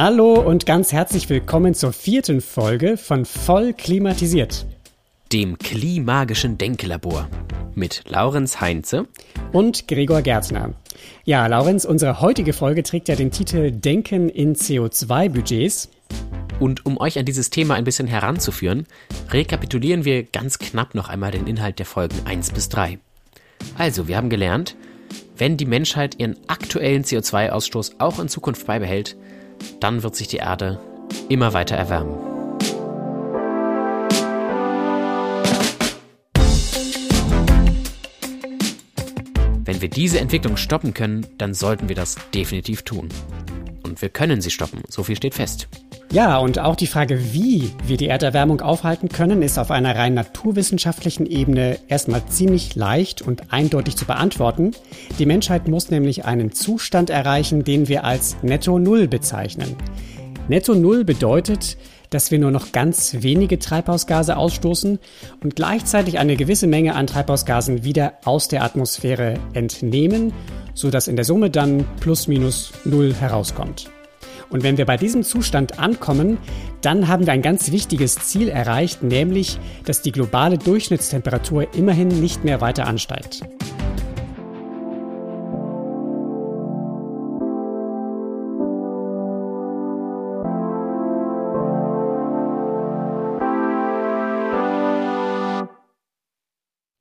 Hallo und ganz herzlich willkommen zur vierten Folge von Voll klimatisiert. Dem Klimagischen Denklabor mit Laurenz Heinze und Gregor Gärtner. Ja, Laurenz, unsere heutige Folge trägt ja den Titel Denken in CO2-Budgets. Und um euch an dieses Thema ein bisschen heranzuführen, rekapitulieren wir ganz knapp noch einmal den Inhalt der Folgen 1 bis 3. Also, wir haben gelernt, wenn die Menschheit ihren aktuellen CO2-Ausstoß auch in Zukunft beibehält, dann wird sich die Erde immer weiter erwärmen. Wenn wir diese Entwicklung stoppen können, dann sollten wir das definitiv tun. Und wir können sie stoppen, so viel steht fest. Ja, und auch die Frage, wie wir die Erderwärmung aufhalten können, ist auf einer rein naturwissenschaftlichen Ebene erstmal ziemlich leicht und eindeutig zu beantworten. Die Menschheit muss nämlich einen Zustand erreichen, den wir als Netto Null bezeichnen. Netto Null bedeutet, dass wir nur noch ganz wenige Treibhausgase ausstoßen und gleichzeitig eine gewisse Menge an Treibhausgasen wieder aus der Atmosphäre entnehmen, sodass in der Summe dann plus minus null herauskommt. Und wenn wir bei diesem Zustand ankommen, dann haben wir ein ganz wichtiges Ziel erreicht, nämlich, dass die globale Durchschnittstemperatur immerhin nicht mehr weiter ansteigt.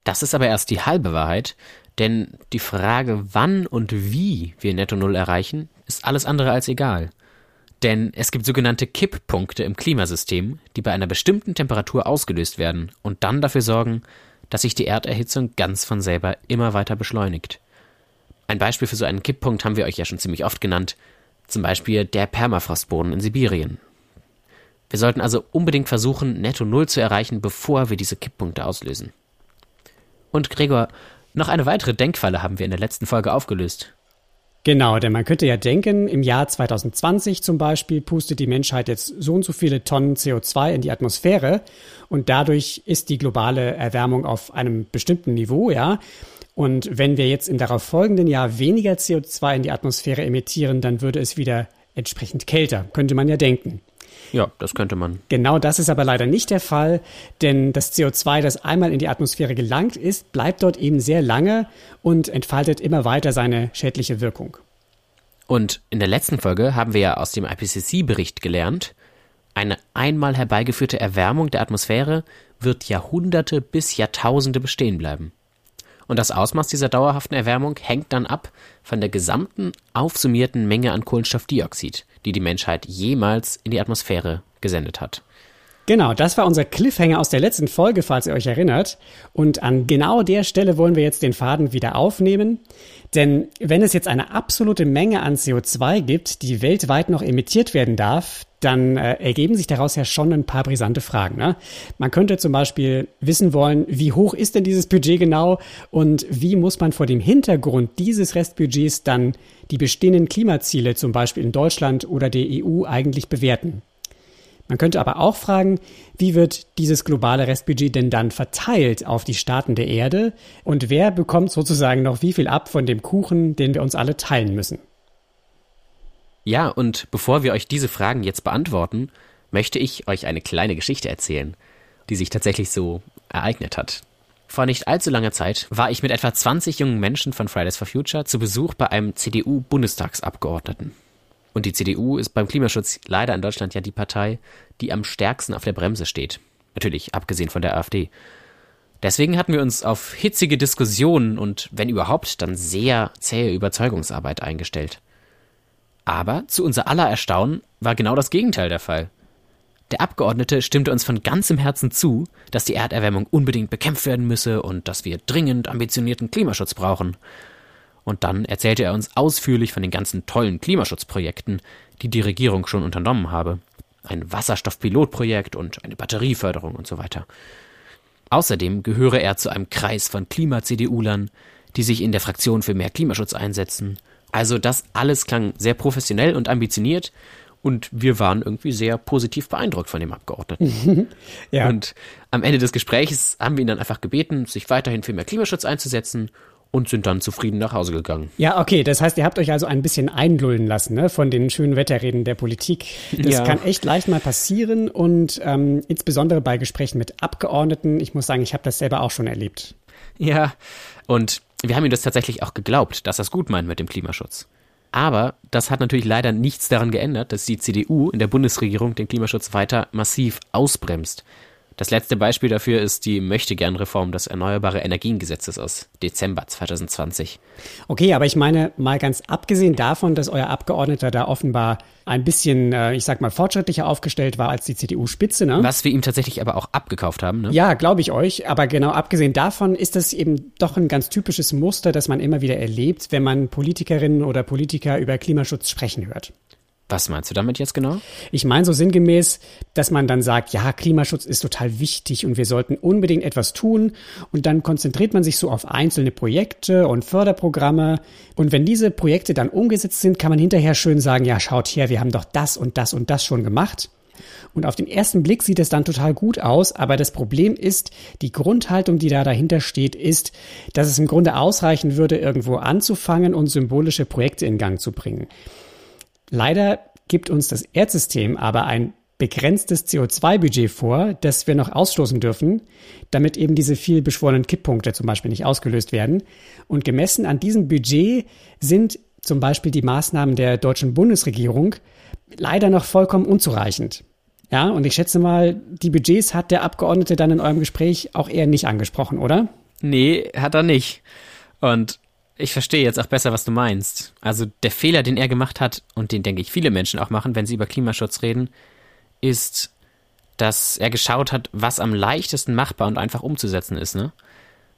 Das ist aber erst die halbe Wahrheit, denn die Frage, wann und wie wir Netto Null erreichen, ist alles andere als egal. Denn es gibt sogenannte Kipppunkte im Klimasystem, die bei einer bestimmten Temperatur ausgelöst werden und dann dafür sorgen, dass sich die Erderhitzung ganz von selber immer weiter beschleunigt. Ein Beispiel für so einen Kipppunkt haben wir euch ja schon ziemlich oft genannt, zum Beispiel der Permafrostboden in Sibirien. Wir sollten also unbedingt versuchen, Netto Null zu erreichen, bevor wir diese Kipppunkte auslösen. Und Gregor, noch eine weitere Denkfalle haben wir in der letzten Folge aufgelöst. Genau, denn man könnte ja denken, im Jahr 2020 zum Beispiel pustet die Menschheit jetzt so und so viele Tonnen CO2 in die Atmosphäre und dadurch ist die globale Erwärmung auf einem bestimmten Niveau, ja. Und wenn wir jetzt im darauf folgenden Jahr weniger CO2 in die Atmosphäre emittieren, dann würde es wieder entsprechend kälter, könnte man ja denken. Ja, das könnte man. Genau das ist aber leider nicht der Fall, denn das CO2, das einmal in die Atmosphäre gelangt ist, bleibt dort eben sehr lange und entfaltet immer weiter seine schädliche Wirkung. Und in der letzten Folge haben wir ja aus dem IPCC-Bericht gelernt, eine einmal herbeigeführte Erwärmung der Atmosphäre wird Jahrhunderte bis Jahrtausende bestehen bleiben. Und das Ausmaß dieser dauerhaften Erwärmung hängt dann ab von der gesamten aufsummierten Menge an Kohlenstoffdioxid, die die Menschheit jemals in die Atmosphäre gesendet hat. Genau, das war unser Cliffhanger aus der letzten Folge, falls ihr euch erinnert. Und an genau der Stelle wollen wir jetzt den Faden wieder aufnehmen. Denn wenn es jetzt eine absolute Menge an CO2 gibt, die weltweit noch emittiert werden darf, dann äh, ergeben sich daraus ja schon ein paar brisante Fragen. Ne? Man könnte zum Beispiel wissen wollen, wie hoch ist denn dieses Budget genau und wie muss man vor dem Hintergrund dieses Restbudgets dann die bestehenden Klimaziele zum Beispiel in Deutschland oder der EU eigentlich bewerten. Man könnte aber auch fragen, wie wird dieses globale Restbudget denn dann verteilt auf die Staaten der Erde und wer bekommt sozusagen noch wie viel ab von dem Kuchen, den wir uns alle teilen müssen? Ja, und bevor wir euch diese Fragen jetzt beantworten, möchte ich euch eine kleine Geschichte erzählen, die sich tatsächlich so ereignet hat. Vor nicht allzu langer Zeit war ich mit etwa 20 jungen Menschen von Fridays for Future zu Besuch bei einem CDU-Bundestagsabgeordneten. Und die CDU ist beim Klimaschutz leider in Deutschland ja die Partei, die am stärksten auf der Bremse steht. Natürlich abgesehen von der AfD. Deswegen hatten wir uns auf hitzige Diskussionen und wenn überhaupt dann sehr zähe Überzeugungsarbeit eingestellt. Aber zu unser aller Erstaunen war genau das Gegenteil der Fall. Der Abgeordnete stimmte uns von ganzem Herzen zu, dass die Erderwärmung unbedingt bekämpft werden müsse und dass wir dringend ambitionierten Klimaschutz brauchen. Und dann erzählte er uns ausführlich von den ganzen tollen Klimaschutzprojekten, die die Regierung schon unternommen habe. Ein Wasserstoffpilotprojekt und eine Batterieförderung und so weiter. Außerdem gehöre er zu einem Kreis von Klima-CDU-Lern, die sich in der Fraktion für mehr Klimaschutz einsetzen. Also das alles klang sehr professionell und ambitioniert und wir waren irgendwie sehr positiv beeindruckt von dem Abgeordneten. ja. Und am Ende des Gesprächs haben wir ihn dann einfach gebeten, sich weiterhin für mehr Klimaschutz einzusetzen und sind dann zufrieden nach Hause gegangen. Ja, okay, das heißt, ihr habt euch also ein bisschen einlullen lassen ne, von den schönen Wetterreden der Politik. Das ja. kann echt leicht mal passieren und ähm, insbesondere bei Gesprächen mit Abgeordneten. Ich muss sagen, ich habe das selber auch schon erlebt. Ja, und wir haben ihm das tatsächlich auch geglaubt, dass es gut meint mit dem Klimaschutz. Aber das hat natürlich leider nichts daran geändert, dass die CDU in der Bundesregierung den Klimaschutz weiter massiv ausbremst. Das letzte Beispiel dafür ist die Möchtegern-Reform des Erneuerbare Energiengesetzes aus Dezember 2020. Okay, aber ich meine, mal ganz abgesehen davon, dass euer Abgeordneter da offenbar ein bisschen, äh, ich sag mal, fortschrittlicher aufgestellt war als die CDU-Spitze, ne? Was wir ihm tatsächlich aber auch abgekauft haben, ne? Ja, glaube ich euch. Aber genau abgesehen davon ist das eben doch ein ganz typisches Muster, das man immer wieder erlebt, wenn man Politikerinnen oder Politiker über Klimaschutz sprechen hört. Was meinst du damit jetzt genau? Ich meine so sinngemäß, dass man dann sagt, ja, Klimaschutz ist total wichtig und wir sollten unbedingt etwas tun und dann konzentriert man sich so auf einzelne Projekte und Förderprogramme und wenn diese Projekte dann umgesetzt sind, kann man hinterher schön sagen, ja, schaut her, wir haben doch das und das und das schon gemacht. Und auf den ersten Blick sieht es dann total gut aus, aber das Problem ist, die Grundhaltung, die da dahinter steht, ist, dass es im Grunde ausreichen würde, irgendwo anzufangen und symbolische Projekte in Gang zu bringen. Leider gibt uns das Erdsystem aber ein begrenztes CO2-Budget vor, das wir noch ausstoßen dürfen, damit eben diese viel beschworenen Kipppunkte zum Beispiel nicht ausgelöst werden. Und gemessen an diesem Budget sind zum Beispiel die Maßnahmen der deutschen Bundesregierung leider noch vollkommen unzureichend. Ja, und ich schätze mal, die Budgets hat der Abgeordnete dann in eurem Gespräch auch eher nicht angesprochen, oder? Nee, hat er nicht. Und ich verstehe jetzt auch besser, was du meinst. Also der Fehler, den er gemacht hat und den denke ich viele Menschen auch machen, wenn sie über Klimaschutz reden, ist, dass er geschaut hat, was am leichtesten machbar und einfach umzusetzen ist. Ne?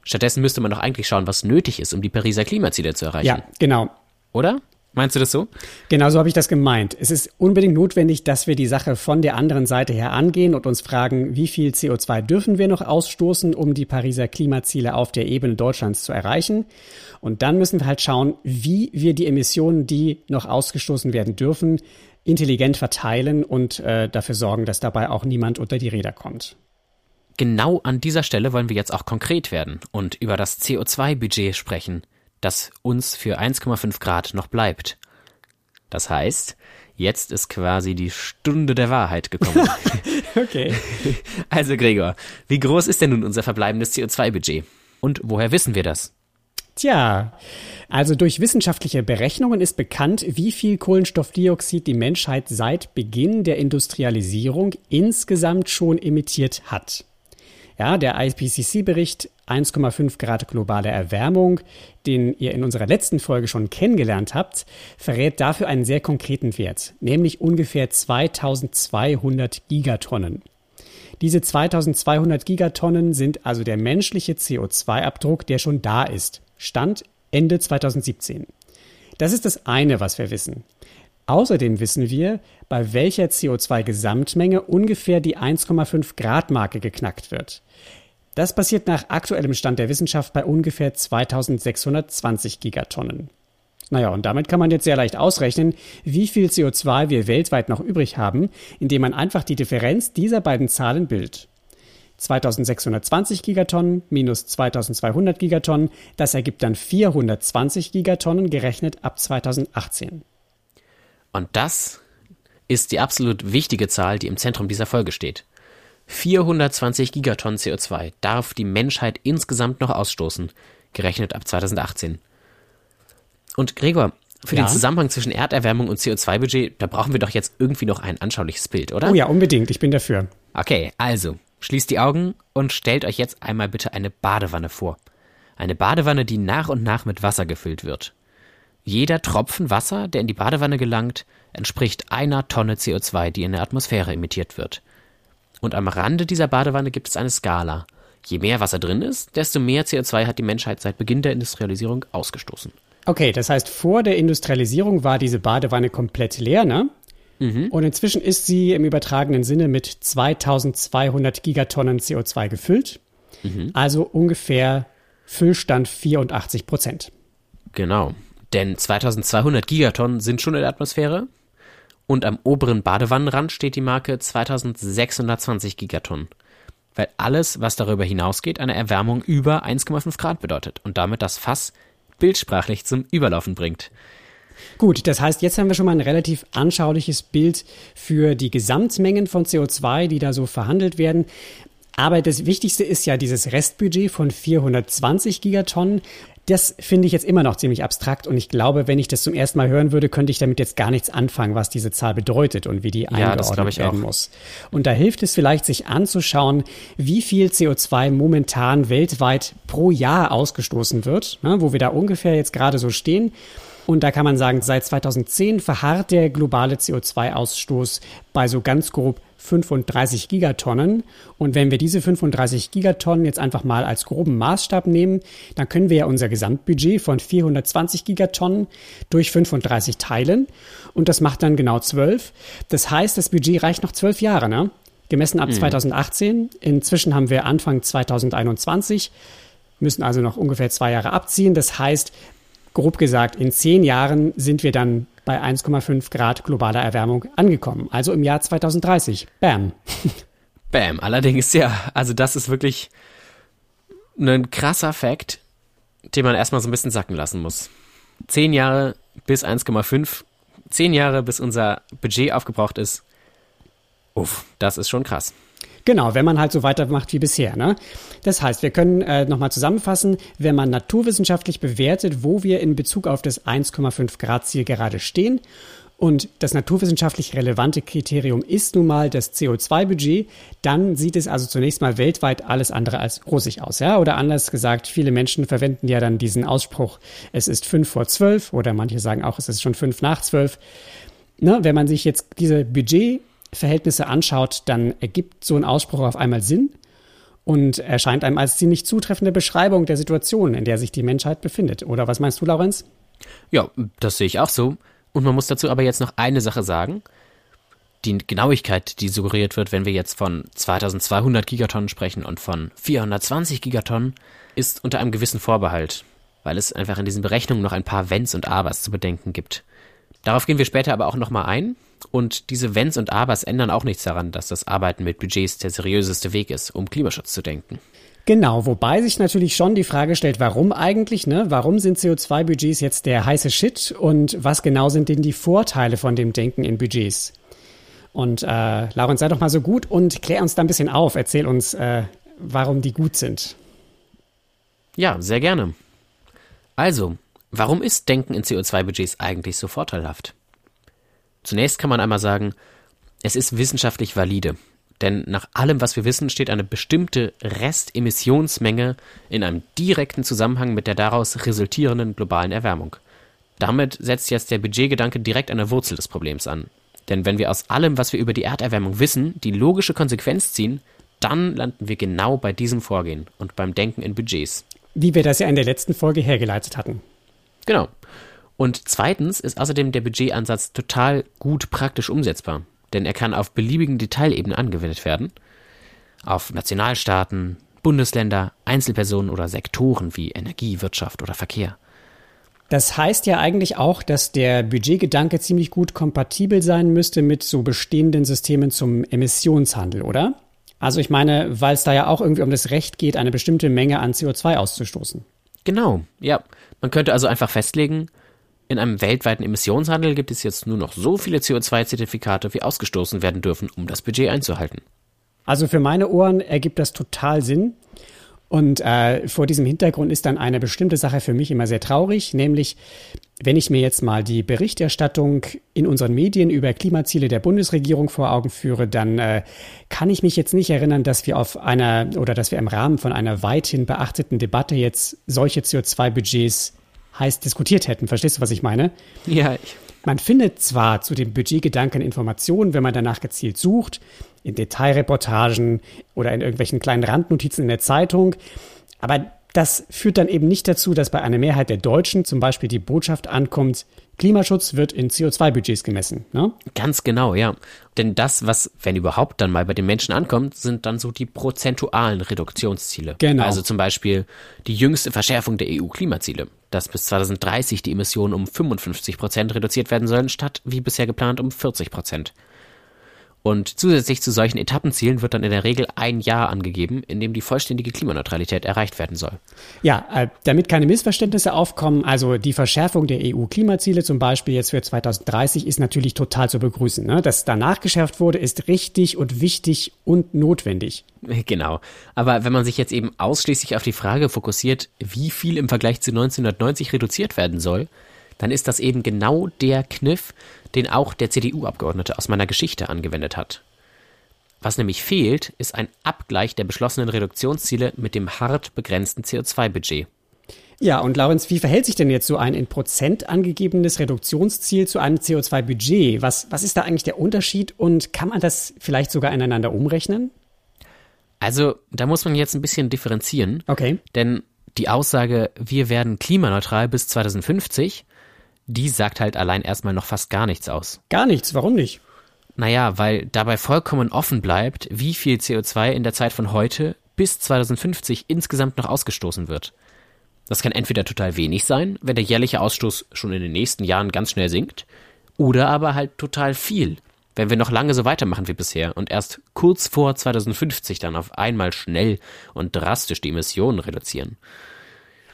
Stattdessen müsste man doch eigentlich schauen, was nötig ist, um die Pariser Klimaziele zu erreichen. Ja, genau. Oder? Meinst du das so? Genau so habe ich das gemeint. Es ist unbedingt notwendig, dass wir die Sache von der anderen Seite her angehen und uns fragen, wie viel CO2 dürfen wir noch ausstoßen, um die Pariser Klimaziele auf der Ebene Deutschlands zu erreichen. Und dann müssen wir halt schauen, wie wir die Emissionen, die noch ausgestoßen werden dürfen, intelligent verteilen und äh, dafür sorgen, dass dabei auch niemand unter die Räder kommt. Genau an dieser Stelle wollen wir jetzt auch konkret werden und über das CO2-Budget sprechen das uns für 1,5 Grad noch bleibt. Das heißt, jetzt ist quasi die Stunde der Wahrheit gekommen. okay. Also Gregor, wie groß ist denn nun unser verbleibendes CO2-Budget? Und woher wissen wir das? Tja, also durch wissenschaftliche Berechnungen ist bekannt, wie viel Kohlenstoffdioxid die Menschheit seit Beginn der Industrialisierung insgesamt schon emittiert hat. Ja, der IPCC-Bericht 1,5 Grad globale Erwärmung, den ihr in unserer letzten Folge schon kennengelernt habt, verrät dafür einen sehr konkreten Wert, nämlich ungefähr 2200 Gigatonnen. Diese 2200 Gigatonnen sind also der menschliche CO2-Abdruck, der schon da ist. Stand Ende 2017. Das ist das eine, was wir wissen. Außerdem wissen wir, bei welcher CO2-Gesamtmenge ungefähr die 1,5 Grad Marke geknackt wird. Das passiert nach aktuellem Stand der Wissenschaft bei ungefähr 2620 Gigatonnen. Naja, und damit kann man jetzt sehr leicht ausrechnen, wie viel CO2 wir weltweit noch übrig haben, indem man einfach die Differenz dieser beiden Zahlen bildet. 2620 Gigatonnen minus 2200 Gigatonnen, das ergibt dann 420 Gigatonnen gerechnet ab 2018. Und das ist die absolut wichtige Zahl, die im Zentrum dieser Folge steht. 420 Gigatonnen CO2 darf die Menschheit insgesamt noch ausstoßen, gerechnet ab 2018. Und Gregor, für ja. den Zusammenhang zwischen Erderwärmung und CO2-Budget, da brauchen wir doch jetzt irgendwie noch ein anschauliches Bild, oder? Oh ja, unbedingt, ich bin dafür. Okay, also, schließt die Augen und stellt euch jetzt einmal bitte eine Badewanne vor. Eine Badewanne, die nach und nach mit Wasser gefüllt wird. Jeder Tropfen Wasser, der in die Badewanne gelangt, entspricht einer Tonne CO2, die in der Atmosphäre emittiert wird. Und am Rande dieser Badewanne gibt es eine Skala. Je mehr Wasser drin ist, desto mehr CO2 hat die Menschheit seit Beginn der Industrialisierung ausgestoßen. Okay, das heißt, vor der Industrialisierung war diese Badewanne komplett leer, ne? Mhm. Und inzwischen ist sie im übertragenen Sinne mit 2200 Gigatonnen CO2 gefüllt. Mhm. Also ungefähr Füllstand 84 Prozent. Genau. Denn 2200 Gigatonnen sind schon in der Atmosphäre. Und am oberen Badewannenrand steht die Marke 2620 Gigatonnen. weil alles, was darüber hinausgeht, eine Erwärmung über 1,5 Grad bedeutet und damit das Fass bildsprachlich zum Überlaufen bringt. Gut, das heißt, jetzt haben wir schon mal ein relativ anschauliches Bild für die Gesamtmengen von CO2, die da so verhandelt werden. Aber das Wichtigste ist ja dieses Restbudget von 420 Gigatonnen. Das finde ich jetzt immer noch ziemlich abstrakt und ich glaube, wenn ich das zum ersten Mal hören würde, könnte ich damit jetzt gar nichts anfangen, was diese Zahl bedeutet und wie die ja, eingeordnet werden auch. muss. Und da hilft es vielleicht, sich anzuschauen, wie viel CO2 momentan weltweit pro Jahr ausgestoßen wird, ne, wo wir da ungefähr jetzt gerade so stehen. Und da kann man sagen, seit 2010 verharrt der globale CO2-Ausstoß bei so ganz grob 35 Gigatonnen. Und wenn wir diese 35 Gigatonnen jetzt einfach mal als groben Maßstab nehmen, dann können wir ja unser Gesamtbudget von 420 Gigatonnen durch 35 teilen. Und das macht dann genau 12. Das heißt, das Budget reicht noch 12 Jahre, ne? Gemessen ab mhm. 2018. Inzwischen haben wir Anfang 2021, müssen also noch ungefähr zwei Jahre abziehen. Das heißt, grob gesagt, in zehn Jahren sind wir dann bei 1,5 Grad globaler Erwärmung angekommen. Also im Jahr 2030. Bam. Bam. Allerdings, ja, also das ist wirklich ein krasser Fakt, den man erstmal so ein bisschen sacken lassen muss. Zehn Jahre bis 1,5, zehn Jahre bis unser Budget aufgebraucht ist. Uff, das ist schon krass. Genau, wenn man halt so weitermacht wie bisher. Ne? Das heißt, wir können äh, nochmal zusammenfassen, wenn man naturwissenschaftlich bewertet, wo wir in Bezug auf das 1,5 Grad Ziel gerade stehen und das naturwissenschaftlich relevante Kriterium ist nun mal das CO2-Budget, dann sieht es also zunächst mal weltweit alles andere als rosig aus. Ja? Oder anders gesagt, viele Menschen verwenden ja dann diesen Ausspruch, es ist fünf vor zwölf oder manche sagen auch, es ist schon fünf nach zwölf. Ne? Wenn man sich jetzt diese Budget Verhältnisse anschaut, dann ergibt so ein Ausspruch auf einmal Sinn und erscheint einem als ziemlich zutreffende Beschreibung der Situation, in der sich die Menschheit befindet. Oder was meinst du, Laurenz? Ja, das sehe ich auch so. Und man muss dazu aber jetzt noch eine Sache sagen. Die Genauigkeit, die suggeriert wird, wenn wir jetzt von 2200 Gigatonnen sprechen und von 420 Gigatonnen, ist unter einem gewissen Vorbehalt, weil es einfach in diesen Berechnungen noch ein paar Wenns und Abers zu bedenken gibt. Darauf gehen wir später aber auch nochmal ein. Und diese Wenns und Abers ändern auch nichts daran, dass das Arbeiten mit Budgets der seriöseste Weg ist, um Klimaschutz zu denken. Genau, wobei sich natürlich schon die Frage stellt, warum eigentlich, ne? Warum sind CO2-Budgets jetzt der heiße Shit und was genau sind denn die Vorteile von dem Denken in Budgets? Und äh, Laurens, sei doch mal so gut und klär uns da ein bisschen auf. Erzähl uns, äh, warum die gut sind. Ja, sehr gerne. Also, warum ist Denken in CO2-Budgets eigentlich so vorteilhaft? Zunächst kann man einmal sagen, es ist wissenschaftlich valide. Denn nach allem, was wir wissen, steht eine bestimmte Restemissionsmenge in einem direkten Zusammenhang mit der daraus resultierenden globalen Erwärmung. Damit setzt jetzt der Budgetgedanke direkt an der Wurzel des Problems an. Denn wenn wir aus allem, was wir über die Erderwärmung wissen, die logische Konsequenz ziehen, dann landen wir genau bei diesem Vorgehen und beim Denken in Budgets. Wie wir das ja in der letzten Folge hergeleitet hatten. Genau. Und zweitens ist außerdem der Budgetansatz total gut praktisch umsetzbar, denn er kann auf beliebigen Detailebenen angewendet werden. Auf Nationalstaaten, Bundesländer, Einzelpersonen oder Sektoren wie Energie, Wirtschaft oder Verkehr. Das heißt ja eigentlich auch, dass der Budgetgedanke ziemlich gut kompatibel sein müsste mit so bestehenden Systemen zum Emissionshandel, oder? Also ich meine, weil es da ja auch irgendwie um das Recht geht, eine bestimmte Menge an CO2 auszustoßen. Genau, ja. Man könnte also einfach festlegen, in einem weltweiten Emissionshandel gibt es jetzt nur noch so viele CO2-Zertifikate, wie ausgestoßen werden dürfen, um das Budget einzuhalten. Also für meine Ohren ergibt das total Sinn. Und äh, vor diesem Hintergrund ist dann eine bestimmte Sache für mich immer sehr traurig, nämlich wenn ich mir jetzt mal die Berichterstattung in unseren Medien über Klimaziele der Bundesregierung vor Augen führe, dann äh, kann ich mich jetzt nicht erinnern, dass wir auf einer oder dass wir im Rahmen von einer weithin beachteten Debatte jetzt solche CO2-Budgets heiß diskutiert hätten. Verstehst du, was ich meine? Ja. Ich man findet zwar zu dem Budgetgedanken Informationen, wenn man danach gezielt sucht, in Detailreportagen oder in irgendwelchen kleinen Randnotizen in der Zeitung, aber das führt dann eben nicht dazu, dass bei einer Mehrheit der Deutschen zum Beispiel die Botschaft ankommt, Klimaschutz wird in CO2-Budgets gemessen. Ne? Ganz genau, ja. Denn das, was, wenn überhaupt, dann mal bei den Menschen ankommt, sind dann so die prozentualen Reduktionsziele. Genau. Also zum Beispiel die jüngste Verschärfung der EU-Klimaziele, dass bis 2030 die Emissionen um 55 Prozent reduziert werden sollen, statt wie bisher geplant um 40 Prozent. Und zusätzlich zu solchen Etappenzielen wird dann in der Regel ein Jahr angegeben, in dem die vollständige Klimaneutralität erreicht werden soll. Ja, äh, damit keine Missverständnisse aufkommen, also die Verschärfung der EU-Klimaziele zum Beispiel jetzt für 2030 ist natürlich total zu begrüßen. Ne? Dass danach geschärft wurde, ist richtig und wichtig und notwendig. Genau. Aber wenn man sich jetzt eben ausschließlich auf die Frage fokussiert, wie viel im Vergleich zu 1990 reduziert werden soll, dann ist das eben genau der Kniff, den auch der CDU-Abgeordnete aus meiner Geschichte angewendet hat. Was nämlich fehlt, ist ein Abgleich der beschlossenen Reduktionsziele mit dem hart begrenzten CO2-Budget. Ja, und Laurenz, wie verhält sich denn jetzt so ein in Prozent angegebenes Reduktionsziel zu einem CO2-Budget? Was, was ist da eigentlich der Unterschied und kann man das vielleicht sogar ineinander umrechnen? Also, da muss man jetzt ein bisschen differenzieren. Okay. Denn die Aussage, wir werden klimaneutral bis 2050, die sagt halt allein erstmal noch fast gar nichts aus. Gar nichts, warum nicht? Naja, weil dabei vollkommen offen bleibt, wie viel CO2 in der Zeit von heute bis 2050 insgesamt noch ausgestoßen wird. Das kann entweder total wenig sein, wenn der jährliche Ausstoß schon in den nächsten Jahren ganz schnell sinkt, oder aber halt total viel, wenn wir noch lange so weitermachen wie bisher und erst kurz vor 2050 dann auf einmal schnell und drastisch die Emissionen reduzieren.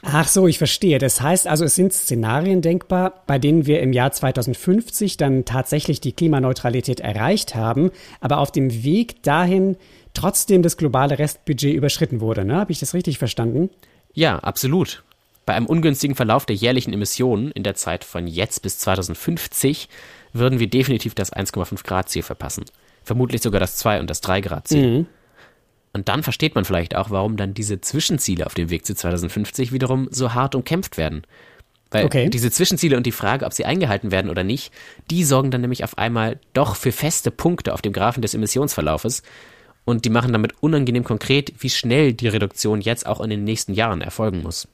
Ach so, ich verstehe. Das heißt also, es sind Szenarien denkbar, bei denen wir im Jahr 2050 dann tatsächlich die Klimaneutralität erreicht haben, aber auf dem Weg dahin trotzdem das globale Restbudget überschritten wurde. Ne? Habe ich das richtig verstanden? Ja, absolut. Bei einem ungünstigen Verlauf der jährlichen Emissionen in der Zeit von jetzt bis 2050 würden wir definitiv das 1,5 Grad Ziel verpassen. Vermutlich sogar das 2 und das 3 Grad Ziel. Mhm. Und dann versteht man vielleicht auch, warum dann diese Zwischenziele auf dem Weg zu 2050 wiederum so hart umkämpft werden. Weil okay. diese Zwischenziele und die Frage, ob sie eingehalten werden oder nicht, die sorgen dann nämlich auf einmal doch für feste Punkte auf dem Graphen des Emissionsverlaufes und die machen damit unangenehm konkret, wie schnell die Reduktion jetzt auch in den nächsten Jahren erfolgen muss.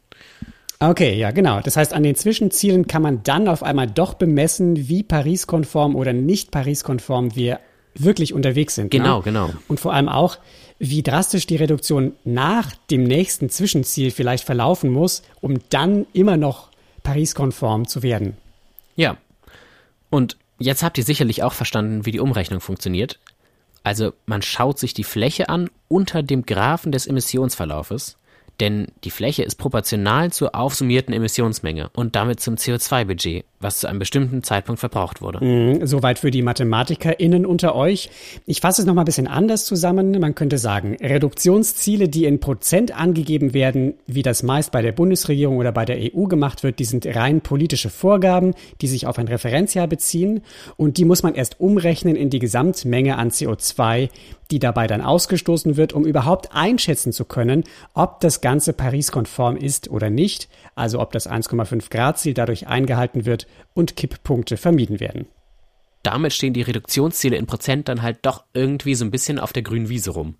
Okay, ja, genau. Das heißt, an den Zwischenzielen kann man dann auf einmal doch bemessen, wie Paris-konform oder nicht Paris-konform wir wirklich unterwegs sind. Ne? Genau, ne? genau. Und vor allem auch, wie drastisch die Reduktion nach dem nächsten Zwischenziel vielleicht verlaufen muss, um dann immer noch Paris-konform zu werden. Ja. Und jetzt habt ihr sicherlich auch verstanden, wie die Umrechnung funktioniert. Also man schaut sich die Fläche an unter dem Graphen des Emissionsverlaufes denn die Fläche ist proportional zur aufsummierten Emissionsmenge und damit zum CO2-Budget, was zu einem bestimmten Zeitpunkt verbraucht wurde. Mhm, soweit für die MathematikerInnen unter euch. Ich fasse es nochmal ein bisschen anders zusammen. Man könnte sagen, Reduktionsziele, die in Prozent angegeben werden, wie das meist bei der Bundesregierung oder bei der EU gemacht wird, die sind rein politische Vorgaben, die sich auf ein Referenzjahr beziehen und die muss man erst umrechnen in die Gesamtmenge an CO2, die dabei dann ausgestoßen wird, um überhaupt einschätzen zu können, ob das Ganze Paris-konform ist oder nicht, also ob das 1,5 Grad Ziel dadurch eingehalten wird und Kipppunkte vermieden werden. Damit stehen die Reduktionsziele in Prozent dann halt doch irgendwie so ein bisschen auf der grünen Wiese rum.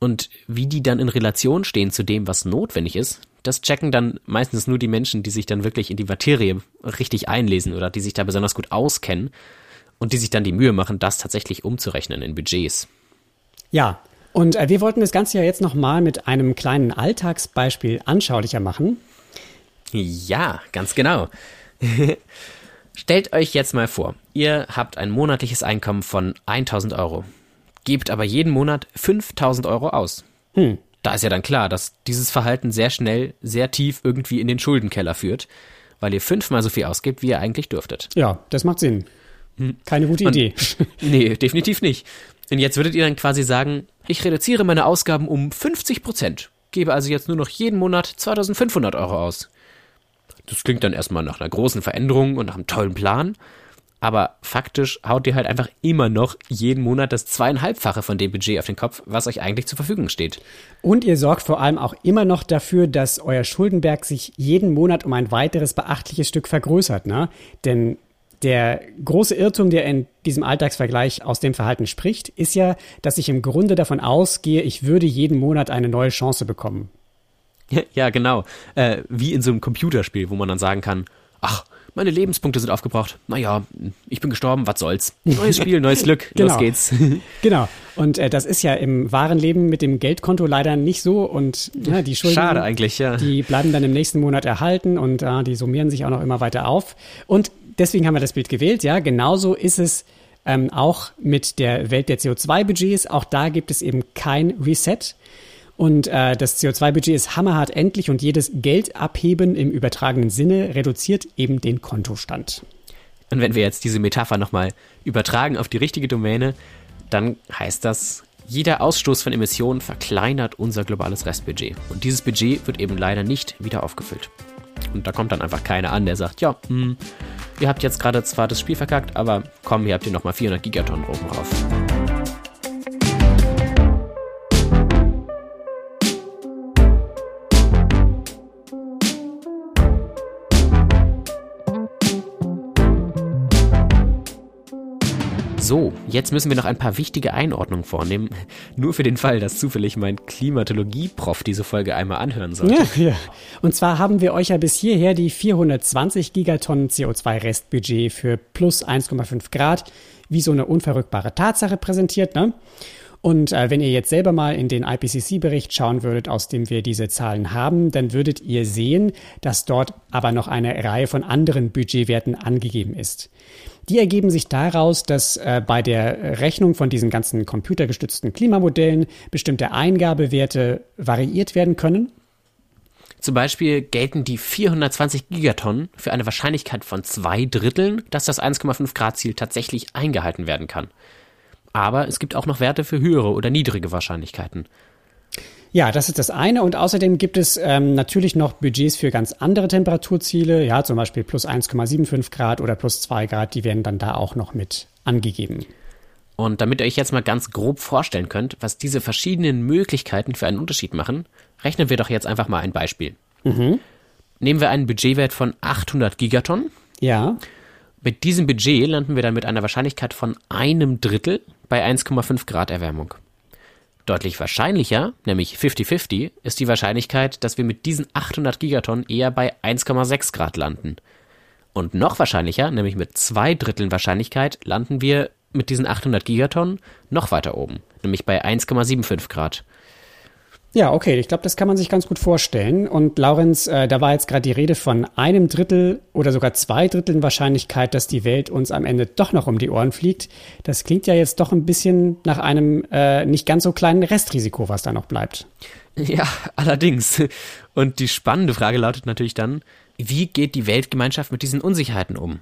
Und wie die dann in Relation stehen zu dem, was notwendig ist, das checken dann meistens nur die Menschen, die sich dann wirklich in die Materie richtig einlesen oder die sich da besonders gut auskennen und die sich dann die Mühe machen, das tatsächlich umzurechnen in Budgets. Ja, und äh, wir wollten das Ganze ja jetzt nochmal mit einem kleinen Alltagsbeispiel anschaulicher machen. Ja, ganz genau. Stellt euch jetzt mal vor, ihr habt ein monatliches Einkommen von 1000 Euro, gebt aber jeden Monat 5000 Euro aus. Hm. Da ist ja dann klar, dass dieses Verhalten sehr schnell, sehr tief irgendwie in den Schuldenkeller führt, weil ihr fünfmal so viel ausgibt, wie ihr eigentlich dürftet. Ja, das macht Sinn. Hm. Keine gute Und, Idee. nee, definitiv nicht. Und jetzt würdet ihr dann quasi sagen, ich reduziere meine Ausgaben um 50 Prozent, gebe also jetzt nur noch jeden Monat 2500 Euro aus. Das klingt dann erstmal nach einer großen Veränderung und nach einem tollen Plan, aber faktisch haut ihr halt einfach immer noch jeden Monat das zweieinhalbfache von dem Budget auf den Kopf, was euch eigentlich zur Verfügung steht. Und ihr sorgt vor allem auch immer noch dafür, dass euer Schuldenberg sich jeden Monat um ein weiteres beachtliches Stück vergrößert, ne? Denn der große Irrtum, der in diesem Alltagsvergleich aus dem Verhalten spricht, ist ja, dass ich im Grunde davon ausgehe, ich würde jeden Monat eine neue Chance bekommen. Ja, genau. Äh, wie in so einem Computerspiel, wo man dann sagen kann, ach, meine Lebenspunkte sind aufgebraucht. Naja, ich bin gestorben, was soll's. Neues Spiel, neues Glück, genau. los geht's. genau. Und äh, das ist ja im wahren Leben mit dem Geldkonto leider nicht so. Und ja, die Schulden, Schade eigentlich, ja. die bleiben dann im nächsten Monat erhalten und äh, die summieren sich auch noch immer weiter auf. Und deswegen haben wir das Bild gewählt. Ja, genauso ist es Ähm, auch mit der Welt der CO2-Budgets, auch da gibt es eben kein Reset. Und äh, das CO2-Budget ist hammerhart endlich und jedes Geldabheben im übertragenen Sinne reduziert eben den Kontostand. Und wenn wir jetzt diese Metapher nochmal übertragen auf die richtige Domäne, dann heißt das, jeder Ausstoß von Emissionen verkleinert unser globales Restbudget. Und dieses Budget wird eben leider nicht wieder aufgefüllt. Und da kommt dann einfach keiner an, der sagt, ja, mh, hm, ihr habt jetzt gerade zwar das Spiel verkackt, aber komm, hier habt ihr nochmal 400 Gigatonnen oben drauf. So, jetzt müssen wir noch ein paar wichtige Einordnungen vornehmen. Nur für den Fall, dass zufällig mein Klimatologie-Prof diese Folge einmal anhören sollte. Ja, ja. Und zwar haben wir euch ja bis hierher die 420 Gigatonnen CO2-Restbudget für plus 1,5 Grad wie so eine unverrückbare Tatsache präsentiert. Ne? Und äh, wenn ihr jetzt selber mal in den IPCC-Bericht schauen würdet, aus dem wir diese Zahlen haben, dann würdet ihr sehen, dass dort aber noch eine Reihe von anderen Budgetwerten angegeben ist. Die ergeben sich daraus, dass äh, bei der Rechnung von diesen ganzen computergestützten Klimamodellen bestimmte Eingabewerte variiert werden können. Zum Beispiel gelten die 420 Gigatonnen für eine Wahrscheinlichkeit von zwei Dritteln, dass das 1,5 Grad Ziel tatsächlich eingehalten werden kann. Aber es gibt auch noch Werte für höhere oder niedrige Wahrscheinlichkeiten. Ja, das ist das eine. Und außerdem gibt es ähm, natürlich noch Budgets für ganz andere Temperaturziele, ja, zum Beispiel plus 1,75 Grad oder plus 2 Grad, die werden dann da auch noch mit angegeben. Und damit ihr euch jetzt mal ganz grob vorstellen könnt, was diese verschiedenen Möglichkeiten für einen Unterschied machen, rechnen wir doch jetzt einfach mal ein Beispiel. Mhm. Nehmen wir einen Budgetwert von 800 Gigatonnen. Ja. Mit diesem Budget landen wir dann mit einer Wahrscheinlichkeit von einem Drittel bei 1,5 Grad Erwärmung. Deutlich wahrscheinlicher, nämlich 50-50, ist die Wahrscheinlichkeit, dass wir mit diesen 800 Gigatonnen eher bei 1,6 Grad landen. Und noch wahrscheinlicher, nämlich mit zwei Dritteln Wahrscheinlichkeit, landen wir mit diesen 800 Gigatonnen noch weiter oben, nämlich bei 1,75 Grad. Ja, okay, ich glaube, das kann man sich ganz gut vorstellen. Und Laurenz, äh, da war jetzt gerade die Rede von einem Drittel oder sogar zwei Dritteln Wahrscheinlichkeit, dass die Welt uns am Ende doch noch um die Ohren fliegt. Das klingt ja jetzt doch ein bisschen nach einem äh, nicht ganz so kleinen Restrisiko, was da noch bleibt. Ja, allerdings. Und die spannende Frage lautet natürlich dann, wie geht die Weltgemeinschaft mit diesen Unsicherheiten um?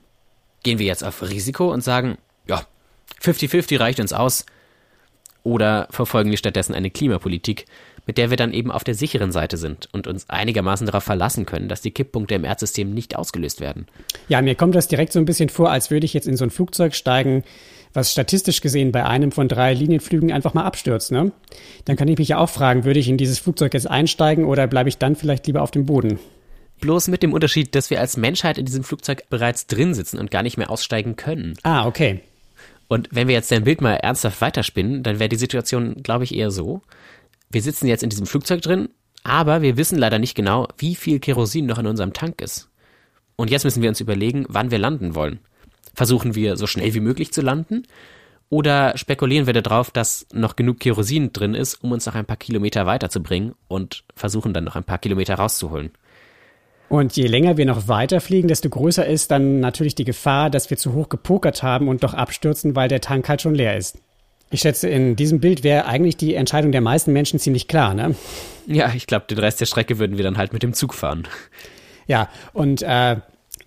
Gehen wir jetzt auf Risiko und sagen, ja, 50-50 reicht uns aus? Oder verfolgen wir stattdessen eine Klimapolitik, mit der wir dann eben auf der sicheren Seite sind und uns einigermaßen darauf verlassen können, dass die Kipppunkte im Erdsystem nicht ausgelöst werden. Ja, mir kommt das direkt so ein bisschen vor, als würde ich jetzt in so ein Flugzeug steigen, was statistisch gesehen bei einem von drei Linienflügen einfach mal abstürzt. Ne? Dann kann ich mich ja auch fragen, würde ich in dieses Flugzeug jetzt einsteigen oder bleibe ich dann vielleicht lieber auf dem Boden? Bloß mit dem Unterschied, dass wir als Menschheit in diesem Flugzeug bereits drin sitzen und gar nicht mehr aussteigen können. Ah, okay. Und wenn wir jetzt dein Bild mal ernsthaft weiterspinnen, dann wäre die Situation, glaube ich, eher so, wir sitzen jetzt in diesem Flugzeug drin, aber wir wissen leider nicht genau, wie viel Kerosin noch in unserem Tank ist. Und jetzt müssen wir uns überlegen, wann wir landen wollen. Versuchen wir so schnell wie möglich zu landen? Oder spekulieren wir darauf, dass noch genug Kerosin drin ist, um uns noch ein paar Kilometer weiterzubringen und versuchen dann noch ein paar Kilometer rauszuholen? Und je länger wir noch weiterfliegen, desto größer ist dann natürlich die Gefahr, dass wir zu hoch gepokert haben und doch abstürzen, weil der Tank halt schon leer ist. Ich schätze, in diesem Bild wäre eigentlich die Entscheidung der meisten Menschen ziemlich klar, ne? Ja, ich glaube, den Rest der Strecke würden wir dann halt mit dem Zug fahren. Ja, und äh,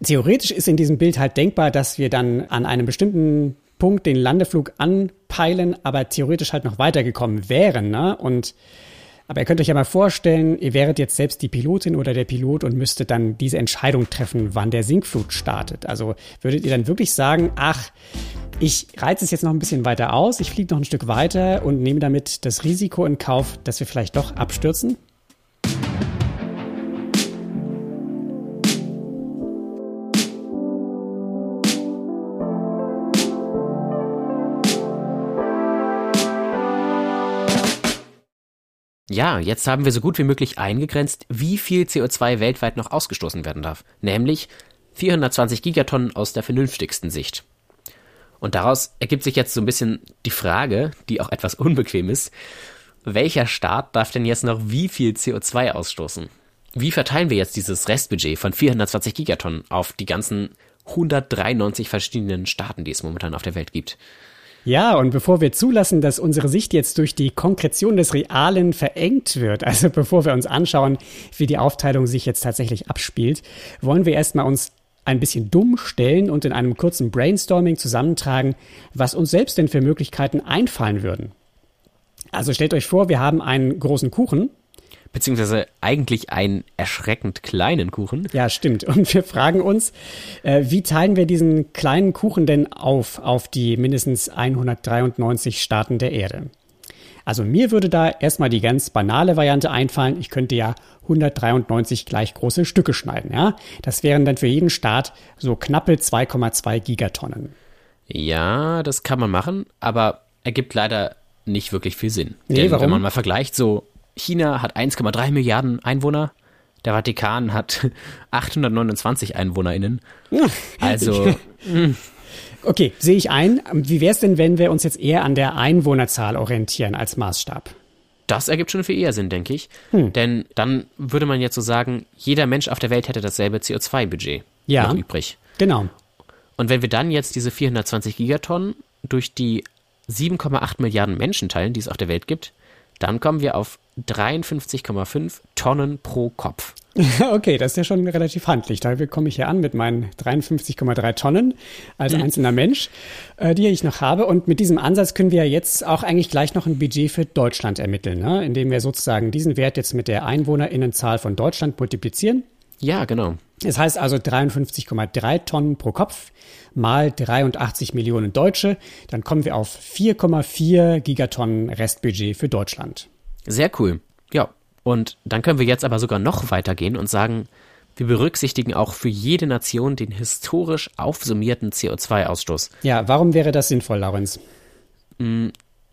theoretisch ist in diesem Bild halt denkbar, dass wir dann an einem bestimmten Punkt den Landeflug anpeilen, aber theoretisch halt noch weitergekommen wären, ne? Und aber ihr könnt euch ja mal vorstellen, ihr wäret jetzt selbst die Pilotin oder der Pilot und müsstet dann diese Entscheidung treffen, wann der Sinkflug startet. Also würdet ihr dann wirklich sagen, ach, ich reize es jetzt noch ein bisschen weiter aus, ich fliege noch ein Stück weiter und nehme damit das Risiko in Kauf, dass wir vielleicht doch abstürzen? Ja, jetzt haben wir so gut wie möglich eingegrenzt, wie viel CO2 weltweit noch ausgestoßen werden darf, nämlich 420 Gigatonnen aus der vernünftigsten Sicht. Und daraus ergibt sich jetzt so ein bisschen die Frage, die auch etwas unbequem ist, welcher Staat darf denn jetzt noch wie viel CO2 ausstoßen? Wie verteilen wir jetzt dieses Restbudget von 420 Gigatonnen auf die ganzen 193 verschiedenen Staaten, die es momentan auf der Welt gibt. Ja, und bevor wir zulassen, dass unsere Sicht jetzt durch die Konkretion des Realen verengt wird, also bevor wir uns anschauen, wie die Aufteilung sich jetzt tatsächlich abspielt, wollen wir erstmal uns ein bisschen dumm stellen und in einem kurzen Brainstorming zusammentragen, was uns selbst denn für Möglichkeiten einfallen würden. Also stellt euch vor, wir haben einen großen Kuchen. Beziehungsweise eigentlich einen erschreckend kleinen Kuchen. Ja, stimmt. Und wir fragen uns, äh, wie teilen wir diesen kleinen Kuchen denn auf, auf die mindestens 193 Staaten der Erde? Also mir würde da erstmal die ganz banale Variante einfallen. Ich könnte ja 193 gleich große Stücke schneiden, ja? Das wären dann für jeden Staat so knappe 2,2 Gigatonnen. Ja, das kann man machen, aber ergibt leider nicht wirklich viel Sinn. Nee, Denn warum? wenn man mal vergleicht, so China hat 1,3 Milliarden Einwohner, der Vatikan hat 829 EinwohnerInnen. Also, Okay, sehe ich ein. Wie wäre es denn, wenn wir uns jetzt eher an der Einwohnerzahl orientieren als Maßstab? das ergibt schon viel eher Sinn, denke ich. Denn dann würde man jetzt so sagen, jeder Mensch auf der Welt hätte dasselbe CO2-Budget Ja. noch übrig. Genau. Und wenn wir dann jetzt diese 420 Gigatonnen durch die 7,8 Milliarden Menschen teilen, die es auf der Welt gibt, dann kommen wir auf 53,5 Tonnen pro Kopf. Okay, das ist ja schon relativ handlich. Da komme ich hier an mit meinen 53,3 Tonnen als einzelner Mensch, äh, die ich noch habe. Und mit diesem Ansatz können wir jetzt auch eigentlich gleich noch ein Budget für Deutschland ermitteln, ne? indem wir sozusagen diesen Wert jetzt mit der Einwohnerinnenzahl von Deutschland multiplizieren. Ja, genau. Das heißt also 53,3 Tonnen pro Kopf mal 83 Millionen Deutsche. Dann kommen wir auf 4,4 Gigatonnen Restbudget für Deutschland. Sehr cool. Ja. Und dann können wir jetzt aber sogar noch weitergehen und sagen, wir berücksichtigen auch für jede Nation den historisch aufsummierten CO2-Ausstoß. Ja, warum wäre das sinnvoll, Laurenz?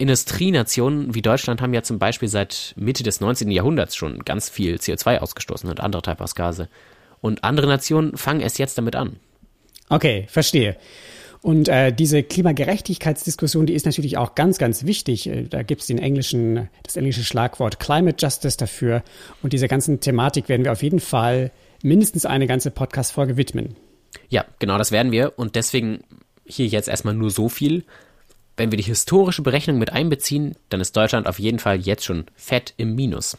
Industrienationen wie Deutschland haben ja zum Beispiel seit Mitte des 19. Jahrhunderts schon ganz viel CO2 ausgestoßen und andere Treibhausgase. Und andere Nationen fangen erst jetzt damit an. Okay, verstehe. Und äh, diese Klimagerechtigkeitsdiskussion, die ist natürlich auch ganz, ganz wichtig. Äh, Da gibt's den englischen, das englische Schlagwort Climate Justice dafür. Und dieser ganzen Thematik werden wir auf jeden Fall mindestens eine ganze Podcast-Folge widmen. Ja, genau das werden wir. Und deswegen hier jetzt erstmal nur so viel. Wenn wir die historische Berechnung mit einbeziehen, dann ist Deutschland auf jeden Fall jetzt schon fett im Minus.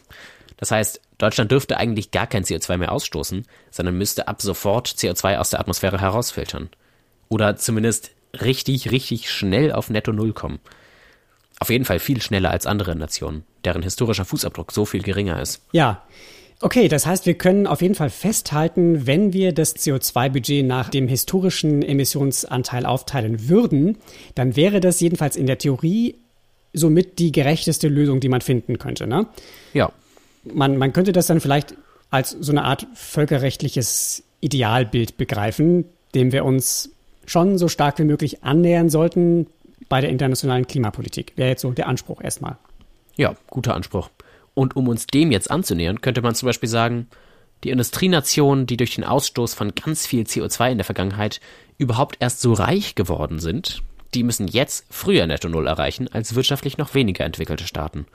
Das heißt, Deutschland dürfte eigentlich gar kein CO2 mehr ausstoßen, sondern müsste ab sofort CO2 aus der Atmosphäre herausfiltern. Oder zumindest richtig, richtig schnell auf Netto Null kommen. Auf jeden Fall viel schneller als andere Nationen, deren historischer Fußabdruck so viel geringer ist. Ja. Okay, das heißt, wir können auf jeden Fall festhalten, wenn wir das CO2-Budget nach dem historischen Emissionsanteil aufteilen würden, dann wäre das jedenfalls in der Theorie somit die gerechteste Lösung, die man finden könnte. Ne? Ja, man, man könnte das dann vielleicht als so eine Art völkerrechtliches Idealbild begreifen, dem wir uns schon so stark wie möglich annähern sollten bei der internationalen Klimapolitik. Wäre jetzt so der Anspruch erstmal. Ja, guter Anspruch. Und um uns dem jetzt anzunähern, könnte man zum Beispiel sagen, die Industrienationen, die durch den Ausstoß von ganz viel CO2 in der Vergangenheit überhaupt erst so reich geworden sind, die müssen jetzt früher Netto Null erreichen als wirtschaftlich noch weniger entwickelte Staaten.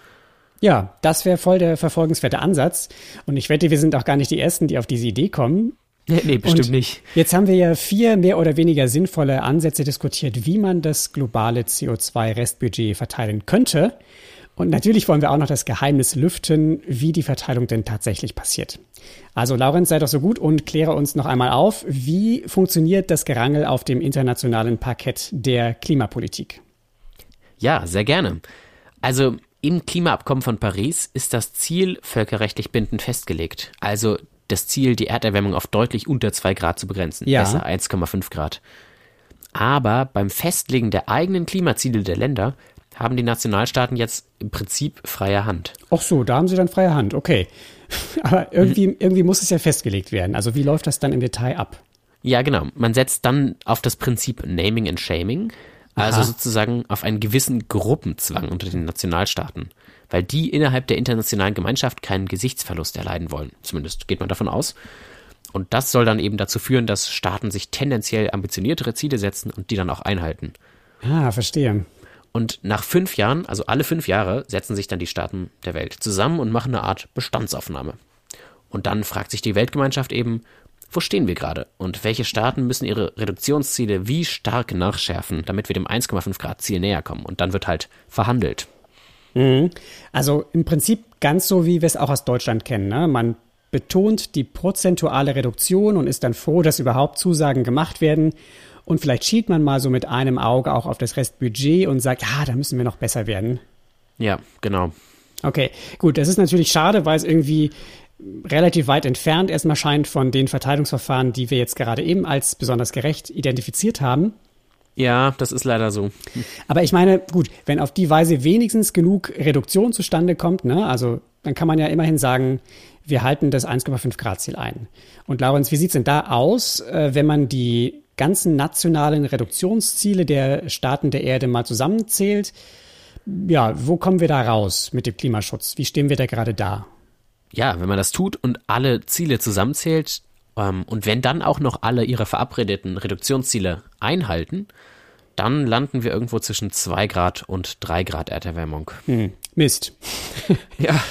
Ja, das wäre voll der verfolgenswerte Ansatz. Und ich wette, wir sind auch gar nicht die Ersten, die auf diese Idee kommen. Nee, nee bestimmt Und nicht. Jetzt haben wir ja vier mehr oder weniger sinnvolle Ansätze diskutiert, wie man das globale CO2-Restbudget verteilen könnte. Und natürlich wollen wir auch noch das Geheimnis lüften, wie die Verteilung denn tatsächlich passiert. Also Laurenz, sei doch so gut und kläre uns noch einmal auf, wie funktioniert das Gerangel auf dem internationalen Parkett der Klimapolitik? Ja, sehr gerne. Also im Klimaabkommen von Paris ist das Ziel völkerrechtlich bindend festgelegt. Also das Ziel, die Erderwärmung auf deutlich unter 2 Grad zu begrenzen. Ja. Besser 1,5 Grad. Aber beim Festlegen der eigenen Klimaziele der Länder haben die Nationalstaaten jetzt im Prinzip freie Hand. Ach so, da haben sie dann freie Hand, okay. Aber irgendwie, irgendwie muss es ja festgelegt werden. Also wie läuft das dann im Detail ab? Ja, genau. Man setzt dann auf das Prinzip Naming and Shaming, also Aha. sozusagen auf einen gewissen Gruppenzwang unter den Nationalstaaten, weil die innerhalb der internationalen Gemeinschaft keinen Gesichtsverlust erleiden wollen. Zumindest geht man davon aus. Und das soll dann eben dazu führen, dass Staaten sich tendenziell ambitioniertere Ziele setzen und die dann auch einhalten. Ah, verstehe. Und nach fünf Jahren, also alle fünf Jahre, setzen sich dann die Staaten der Welt zusammen und machen eine Art Bestandsaufnahme. Und dann fragt sich die Weltgemeinschaft eben, wo stehen wir gerade und welche Staaten müssen ihre Reduktionsziele wie stark nachschärfen, damit wir dem 1,5 Grad Ziel näher kommen. Und dann wird halt verhandelt. Mhm. Also im Prinzip ganz so, wie wir es auch aus Deutschland kennen. Ne? Man betont die prozentuale Reduktion und ist dann froh, dass überhaupt Zusagen gemacht werden. Und vielleicht schielt man mal so mit einem Auge auch auf das Restbudget und sagt, ja, da müssen wir noch besser werden. Ja, genau. Okay, gut, das ist natürlich schade, weil es irgendwie relativ weit entfernt erstmal scheint von den Verteilungsverfahren, die wir jetzt gerade eben als besonders gerecht identifiziert haben. Ja, das ist leider so. Aber ich meine, gut, wenn auf die Weise wenigstens genug Reduktion zustande kommt, ne, also dann kann man ja immerhin sagen, wir halten das 1,5 Grad Ziel ein. Und Laurens, wie sieht es denn da aus, äh, wenn man die ganzen nationalen Reduktionsziele der Staaten der Erde mal zusammenzählt? Ja, wo kommen wir da raus mit dem Klimaschutz? Wie stehen wir da gerade da? Ja, wenn man das tut und alle Ziele zusammenzählt ähm, und wenn dann auch noch alle ihre verabredeten Reduktionsziele einhalten, dann landen wir irgendwo zwischen 2 Grad und 3 Grad Erderwärmung. Hm, Mist. ja.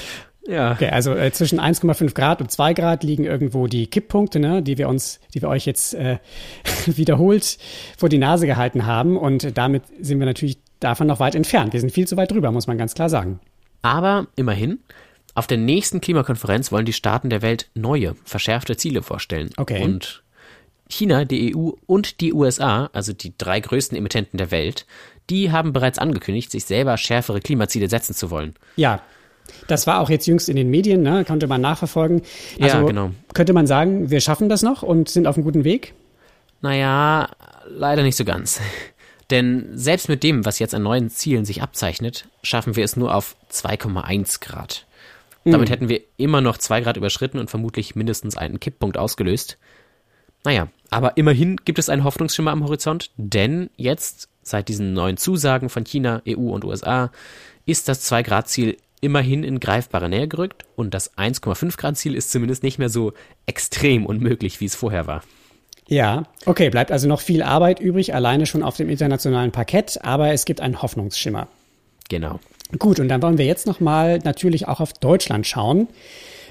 Ja. Okay, also äh, zwischen 1,5 Grad und 2 Grad liegen irgendwo die Kipppunkte, ne, die wir uns, die wir euch jetzt äh, wiederholt vor die Nase gehalten haben. Und damit sind wir natürlich davon noch weit entfernt. Wir sind viel zu weit drüber, muss man ganz klar sagen. Aber immerhin, auf der nächsten Klimakonferenz wollen die Staaten der Welt neue, verschärfte Ziele vorstellen. Okay. Und China, die EU und die USA, also die drei größten Emittenten der Welt, die haben bereits angekündigt, sich selber schärfere Klimaziele setzen zu wollen. Ja, das war auch jetzt jüngst in den Medien, ne? konnte man nachverfolgen. Also ja, genau. könnte man sagen, wir schaffen das noch und sind auf einem guten Weg? Naja, leider nicht so ganz. Denn selbst mit dem, was jetzt an neuen Zielen sich abzeichnet, schaffen wir es nur auf 2,1 Grad. Damit hm. hätten wir immer noch 2 Grad überschritten und vermutlich mindestens einen Kipppunkt ausgelöst. Naja, aber immerhin gibt es einen Hoffnungsschimmer am Horizont, denn jetzt, seit diesen neuen Zusagen von China, EU und USA, ist das 2-Grad-Ziel immerhin in greifbare Nähe gerückt und das 1,5 Grad Ziel ist zumindest nicht mehr so extrem unmöglich, wie es vorher war. Ja, okay, bleibt also noch viel Arbeit übrig, alleine schon auf dem internationalen Parkett, aber es gibt einen Hoffnungsschimmer. Genau. Gut, und dann wollen wir jetzt nochmal natürlich auch auf Deutschland schauen.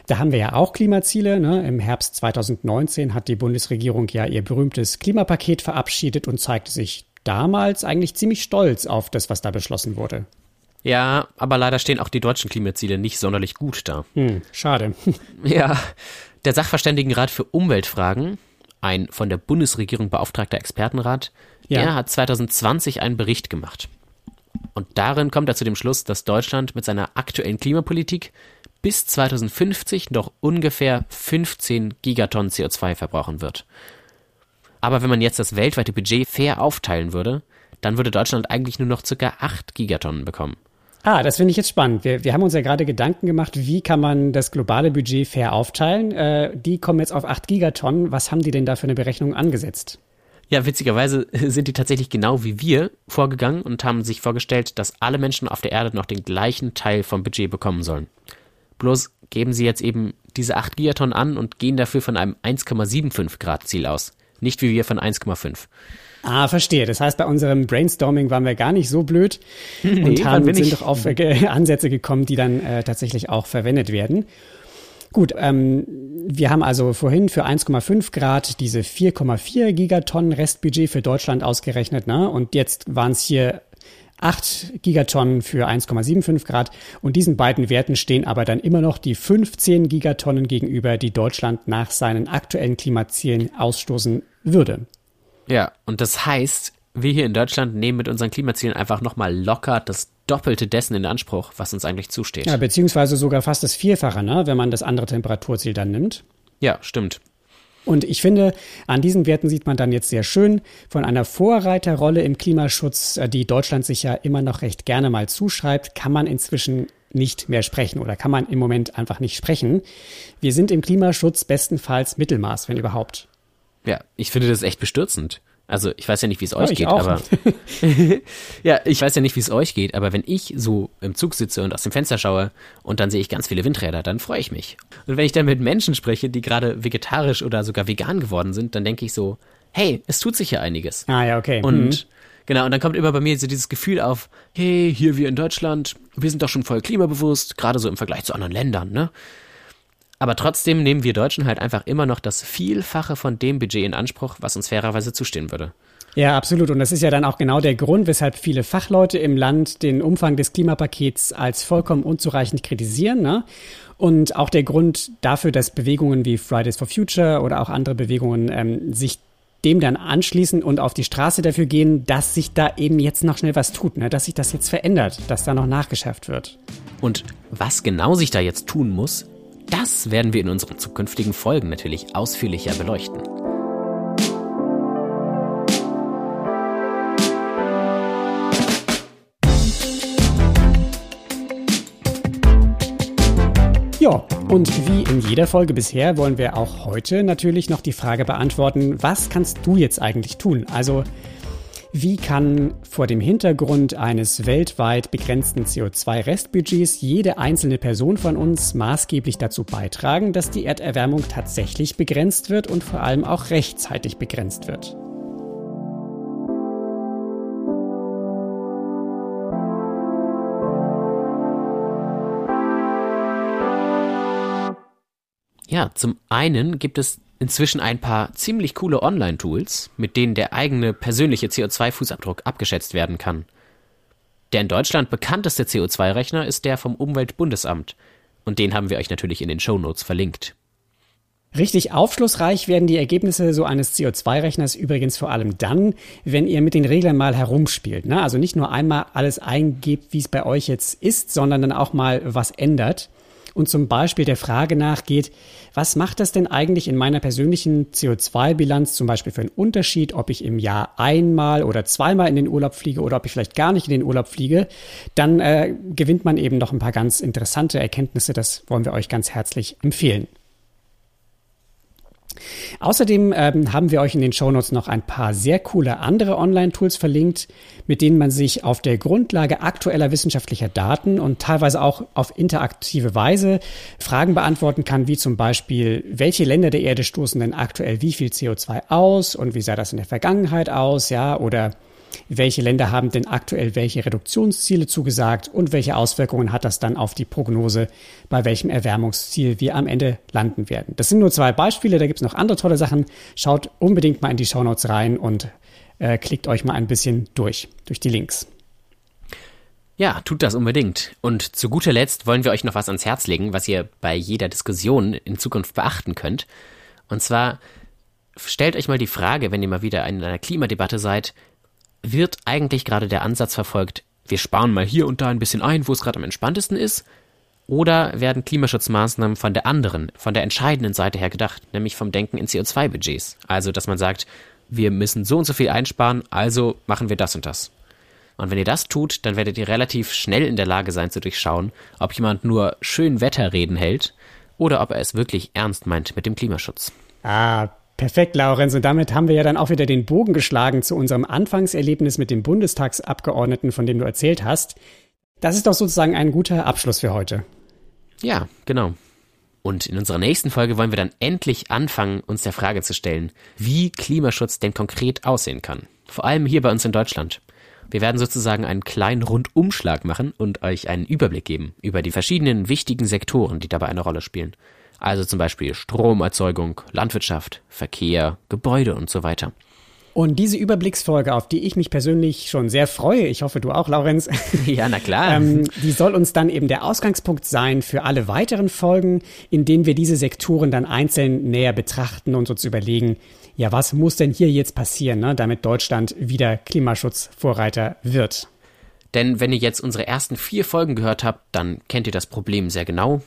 Da haben wir ja auch Klimaziele. Ne? Im Herbst 2019 hat die Bundesregierung ja ihr berühmtes Klimapaket verabschiedet und zeigte sich damals eigentlich ziemlich stolz auf das, was da beschlossen wurde. Ja, aber leider stehen auch die deutschen Klimaziele nicht sonderlich gut da. Hm, schade. Ja, der Sachverständigenrat für Umweltfragen, ein von der Bundesregierung beauftragter Expertenrat, ja. der hat 2020 einen Bericht gemacht. Und darin kommt er zu dem Schluss, dass Deutschland mit seiner aktuellen Klimapolitik bis 2050 noch ungefähr 15 Gigatonnen CO2 verbrauchen wird. Aber wenn man jetzt das weltweite Budget fair aufteilen würde, dann würde Deutschland eigentlich nur noch ca. 8 Gigatonnen bekommen. Ah, das finde ich jetzt spannend. Wir, wir haben uns ja gerade Gedanken gemacht, wie kann man das globale Budget fair aufteilen. Äh, die kommen jetzt auf 8 Gigatonnen. Was haben die denn da für eine Berechnung angesetzt? Ja, witzigerweise sind die tatsächlich genau wie wir vorgegangen und haben sich vorgestellt, dass alle Menschen auf der Erde noch den gleichen Teil vom Budget bekommen sollen. Bloß geben sie jetzt eben diese 8 Gigatonnen an und gehen dafür von einem 1,75 Grad Ziel aus. Nicht wie wir von 1,5. Ah, verstehe. Das heißt, bei unserem Brainstorming waren wir gar nicht so blöd nee, und haben, sind doch auf äh, Ansätze gekommen, die dann äh, tatsächlich auch verwendet werden. Gut, ähm, wir haben also vorhin für 1,5 Grad diese 4,4 Gigatonnen Restbudget für Deutschland ausgerechnet, ne? Und jetzt waren es hier 8 Gigatonnen für 1,75 Grad. Und diesen beiden Werten stehen aber dann immer noch die 15 Gigatonnen gegenüber, die Deutschland nach seinen aktuellen Klimazielen ausstoßen würde. Ja, und das heißt, wir hier in Deutschland nehmen mit unseren Klimazielen einfach nochmal locker das Doppelte dessen in Anspruch, was uns eigentlich zusteht. Ja, beziehungsweise sogar fast das Vierfache, ne, wenn man das andere Temperaturziel dann nimmt. Ja, stimmt. Und ich finde, an diesen Werten sieht man dann jetzt sehr schön von einer Vorreiterrolle im Klimaschutz, äh, die Deutschland sich ja immer noch recht gerne mal zuschreibt, kann man inzwischen nicht mehr sprechen oder kann man im Moment einfach nicht sprechen. Wir sind im Klimaschutz bestenfalls Mittelmaß, wenn überhaupt. Ja, ich finde das echt bestürzend. Also ich weiß ja nicht, wie es euch ja, geht, auch. aber ja, ich weiß ja nicht, wie es euch geht, aber wenn ich so im Zug sitze und aus dem Fenster schaue und dann sehe ich ganz viele Windräder, dann freue ich mich. Und wenn ich dann mit Menschen spreche, die gerade vegetarisch oder sogar vegan geworden sind, dann denke ich so, hey, es tut sich ja einiges. Ah ja, okay. Und mhm. genau, und dann kommt immer bei mir so dieses Gefühl auf, hey, hier wir in Deutschland, wir sind doch schon voll klimabewusst, gerade so im Vergleich zu anderen Ländern, ne? Aber trotzdem nehmen wir Deutschen halt einfach immer noch das Vielfache von dem Budget in Anspruch, was uns fairerweise zustehen würde. Ja, absolut. Und das ist ja dann auch genau der Grund, weshalb viele Fachleute im Land den Umfang des Klimapakets als vollkommen unzureichend kritisieren. Ne? Und auch der Grund dafür, dass Bewegungen wie Fridays for Future oder auch andere Bewegungen ähm, sich dem dann anschließen und auf die Straße dafür gehen, dass sich da eben jetzt noch schnell was tut, ne? dass sich das jetzt verändert, dass da noch nachgeschärft wird. Und was genau sich da jetzt tun muss, das werden wir in unseren zukünftigen Folgen natürlich ausführlicher beleuchten. Ja, und wie in jeder Folge bisher wollen wir auch heute natürlich noch die Frage beantworten, was kannst du jetzt eigentlich tun? Also, wie kann vor dem Hintergrund eines weltweit begrenzten CO2-Restbudgets jede einzelne Person von uns maßgeblich dazu beitragen, dass die Erderwärmung tatsächlich begrenzt wird und vor allem auch rechtzeitig begrenzt wird? Ja, zum einen gibt es inzwischen ein paar ziemlich coole Online-Tools, mit denen der eigene persönliche CO2-Fußabdruck abgeschätzt werden kann. Der in Deutschland bekannteste CO2-Rechner ist der vom Umweltbundesamt. Und den haben wir euch natürlich in den Shownotes verlinkt. Richtig aufschlussreich werden die Ergebnisse so eines CO2-Rechners übrigens vor allem dann, wenn ihr mit den Reglern mal herumspielt. Ne? Also nicht nur einmal alles eingebt, wie es bei euch jetzt ist, sondern dann auch mal was ändert und zum Beispiel der Frage nachgeht, was macht das denn eigentlich in meiner persönlichen CO2-Bilanz zum Beispiel für einen Unterschied, ob ich im Jahr einmal oder zweimal in den Urlaub fliege oder ob ich vielleicht gar nicht in den Urlaub fliege, dann äh, gewinnt man eben noch ein paar ganz interessante Erkenntnisse. Das wollen wir euch ganz herzlich empfehlen. Außerdem ähm, haben wir euch in den Shownotes noch ein paar sehr coole andere Online-Tools verlinkt, mit denen man sich auf der Grundlage aktueller wissenschaftlicher Daten und teilweise auch auf interaktive Weise Fragen beantworten kann, wie zum Beispiel, welche Länder der Erde stoßen denn aktuell wie viel CO2 aus und wie sah das in der Vergangenheit aus, ja, oder welche Länder haben denn aktuell welche Reduktionsziele zugesagt und welche Auswirkungen hat das dann auf die Prognose, bei welchem Erwärmungsziel wir am Ende landen werden. Das sind nur zwei Beispiele, da gibt es noch andere tolle Sachen. Schaut unbedingt mal in die Shownotes rein und äh, klickt euch mal ein bisschen durch, durch die Links. Ja, tut das unbedingt. Und zu guter Letzt wollen wir euch noch was ans Herz legen, was ihr bei jeder Diskussion in Zukunft beachten könnt. Und zwar stellt euch mal die Frage, wenn ihr mal wieder in einer Klimadebatte seid, wird eigentlich gerade der Ansatz verfolgt, wir sparen mal hier und da ein bisschen ein, wo es gerade am entspanntesten ist? Oder werden Klimaschutzmaßnahmen von der anderen, von der entscheidenden Seite her gedacht, nämlich vom Denken in CO2-Budgets? Also, dass man sagt, wir müssen so und so viel einsparen, also machen wir das und das. Und wenn ihr das tut, dann werdet ihr relativ schnell in der Lage sein zu durchschauen, ob jemand nur schön Wetterreden hält oder ob er es wirklich ernst meint mit dem Klimaschutz. Ah, Perfekt, Laurenz. Und damit haben wir ja dann auch wieder den Bogen geschlagen zu unserem Anfangserlebnis mit dem Bundestagsabgeordneten, von dem du erzählt hast. Das ist doch sozusagen ein guter Abschluss für heute. Ja, genau. Und in unserer nächsten Folge wollen wir dann endlich anfangen, uns der Frage zu stellen, wie Klimaschutz denn konkret aussehen kann. Vor allem hier bei uns in Deutschland. Wir werden sozusagen einen kleinen Rundumschlag machen und euch einen Überblick geben über die verschiedenen wichtigen Sektoren, die dabei eine Rolle spielen. Also zum Beispiel Stromerzeugung, Landwirtschaft, Verkehr, Gebäude und so weiter. Und diese Überblicksfolge, auf die ich mich persönlich schon sehr freue, ich hoffe du auch, Laurenz. Ja, na klar. ähm, die soll uns dann eben der Ausgangspunkt sein für alle weiteren Folgen, in denen wir diese Sektoren dann einzeln näher betrachten und uns überlegen, ja, was muss denn hier jetzt passieren, ne, damit Deutschland wieder Klimaschutzvorreiter wird? Denn wenn ihr jetzt unsere ersten vier Folgen gehört habt, dann kennt ihr das Problem sehr genau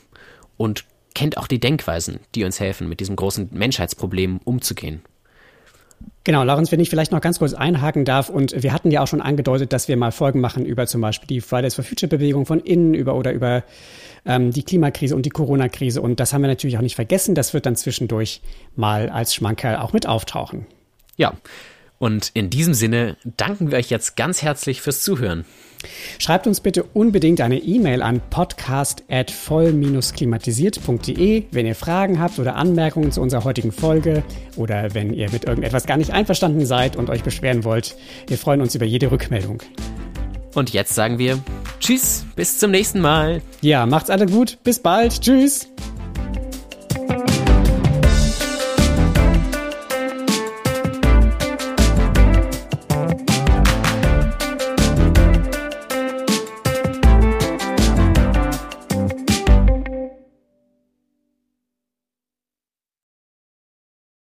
und kennt auch die Denkweisen, die uns helfen, mit diesem großen Menschheitsproblem umzugehen. Genau, Laurens, wenn ich vielleicht noch ganz kurz einhaken darf, und wir hatten ja auch schon angedeutet, dass wir mal Folgen machen über zum Beispiel die Fridays for Future Bewegung von innen, über oder über ähm, die Klimakrise und die Corona-Krise. Und das haben wir natürlich auch nicht vergessen. Das wird dann zwischendurch mal als Schmankerl auch mit auftauchen. Ja, und in diesem Sinne danken wir euch jetzt ganz herzlich fürs Zuhören. Schreibt uns bitte unbedingt eine E-Mail an podcast@voll-klimatisiert.de, wenn ihr Fragen habt oder Anmerkungen zu unserer heutigen Folge oder wenn ihr mit irgendetwas gar nicht einverstanden seid und euch beschweren wollt. Wir freuen uns über jede Rückmeldung. Und jetzt sagen wir Tschüss, bis zum nächsten Mal. Ja, macht's alle gut, bis bald, tschüss.